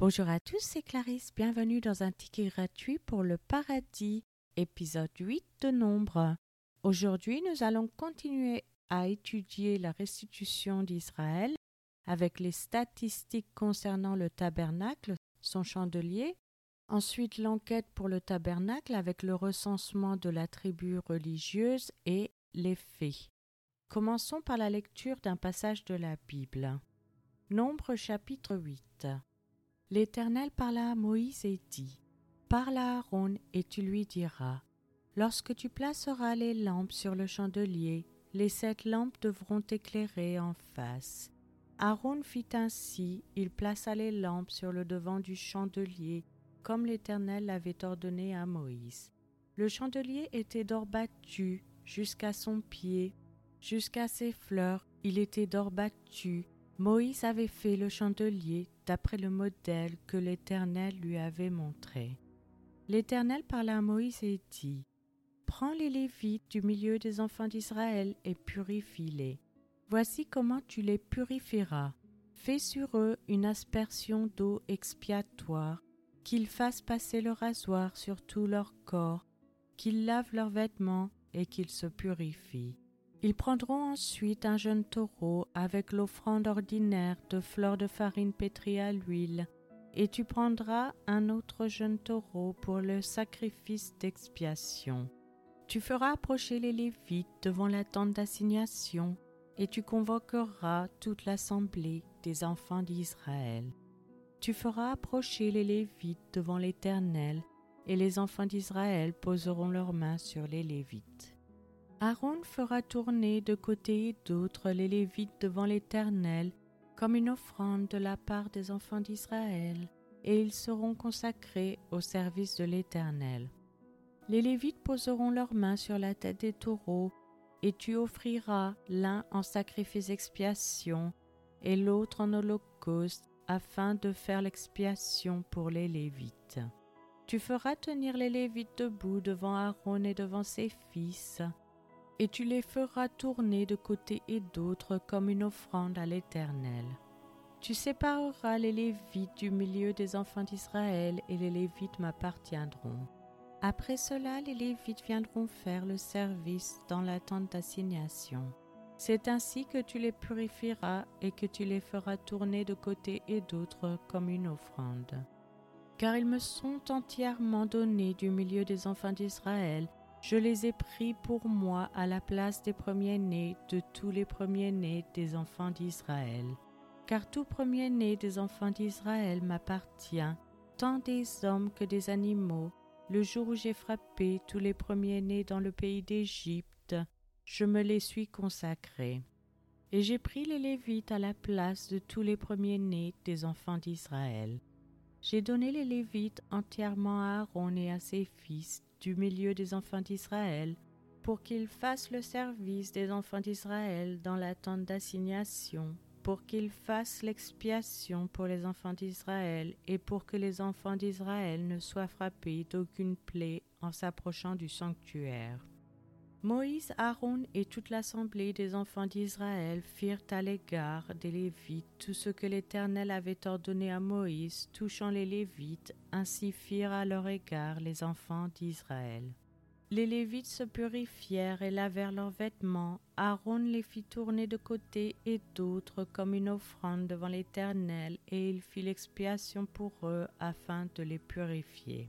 Bonjour à tous, c'est Clarisse. Bienvenue dans un ticket gratuit pour le paradis, épisode 8 de Nombre. Aujourd'hui, nous allons continuer à étudier la restitution d'Israël avec les statistiques concernant le tabernacle, son chandelier, ensuite l'enquête pour le tabernacle avec le recensement de la tribu religieuse et les faits. Commençons par la lecture d'un passage de la Bible. Nombre chapitre 8 L'Éternel parla à Moïse et dit Parle à Aaron et tu lui diras Lorsque tu placeras les lampes sur le chandelier, les sept lampes devront éclairer en face. Aaron fit ainsi, il plaça les lampes sur le devant du chandelier, comme l'Éternel l'avait ordonné à Moïse. Le chandelier était d'or battu jusqu'à son pied, jusqu'à ses fleurs, il était d'or battu, Moïse avait fait le chandelier d'après le modèle que l'Éternel lui avait montré. L'Éternel parla à Moïse et dit Prends les Lévites du milieu des enfants d'Israël et purifie-les. Voici comment tu les purifieras. Fais sur eux une aspersion d'eau expiatoire, qu'ils fassent passer le rasoir sur tout leur corps, qu'ils lavent leurs vêtements et qu'ils se purifient. Ils prendront ensuite un jeune taureau avec l'offrande ordinaire de fleurs de farine pétrie à l'huile, et tu prendras un autre jeune taureau pour le sacrifice d'expiation. Tu feras approcher les Lévites devant la tente d'assignation, et tu convoqueras toute l'assemblée des enfants d'Israël. Tu feras approcher les Lévites devant l'Éternel, et les enfants d'Israël poseront leurs mains sur les Lévites. Aaron fera tourner de côté et d'autre les Lévites devant l'Éternel comme une offrande de la part des enfants d'Israël, et ils seront consacrés au service de l'Éternel. Les Lévites poseront leurs mains sur la tête des taureaux, et tu offriras l'un en sacrifice expiation et l'autre en holocauste, afin de faire l'expiation pour les Lévites. Tu feras tenir les Lévites debout devant Aaron et devant ses fils, et tu les feras tourner de côté et d'autre comme une offrande à l'Éternel. Tu sépareras les Lévites du milieu des enfants d'Israël, et les Lévites m'appartiendront. Après cela, les Lévites viendront faire le service dans la tente d'assignation. C'est ainsi que tu les purifieras et que tu les feras tourner de côté et d'autre comme une offrande. Car ils me sont entièrement donnés du milieu des enfants d'Israël, je les ai pris pour moi à la place des premiers-nés de tous les premiers-nés des enfants d'Israël. Car tout premier-né des enfants d'Israël m'appartient, tant des hommes que des animaux. Le jour où j'ai frappé tous les premiers-nés dans le pays d'Égypte, je me les suis consacrés. Et j'ai pris les Lévites à la place de tous les premiers-nés des enfants d'Israël. J'ai donné les Lévites entièrement à Aaron et à ses fils du milieu des enfants d'Israël, pour qu'ils fassent le service des enfants d'Israël dans la tente d'assignation, pour qu'ils fassent l'expiation pour les enfants d'Israël, et pour que les enfants d'Israël ne soient frappés d'aucune plaie en s'approchant du sanctuaire. Moïse, Aaron et toute l'assemblée des enfants d'Israël firent à l'égard des Lévites tout ce que l'Éternel avait ordonné à Moïse touchant les Lévites, ainsi firent à leur égard les enfants d'Israël. Les Lévites se purifièrent et lavèrent leurs vêtements. Aaron les fit tourner de côté et d'autre comme une offrande devant l'Éternel, et il fit l'expiation pour eux afin de les purifier.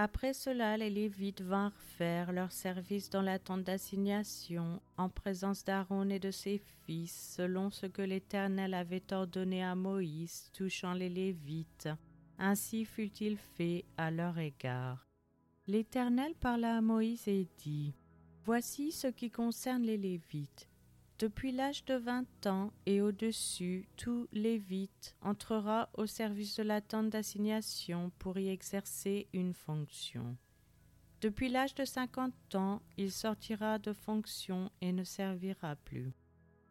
Après cela, les Lévites vinrent faire leur service dans la tente d'assignation, en présence d'Aaron et de ses fils, selon ce que l'Éternel avait ordonné à Moïse touchant les Lévites. Ainsi fut-il fait à leur égard. L'Éternel parla à Moïse et dit Voici ce qui concerne les Lévites. Depuis l'âge de vingt ans et au-dessus, tout Lévite entrera au service de la tente d'assignation pour y exercer une fonction. Depuis l'âge de cinquante ans, il sortira de fonction et ne servira plus.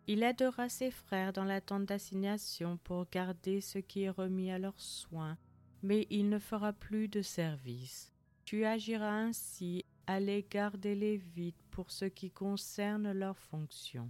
Il aidera ses frères dans la tente d'assignation pour garder ce qui est remis à leurs soins, mais il ne fera plus de service. Tu agiras ainsi à l'égard des Lévites pour ce qui concerne leur fonction.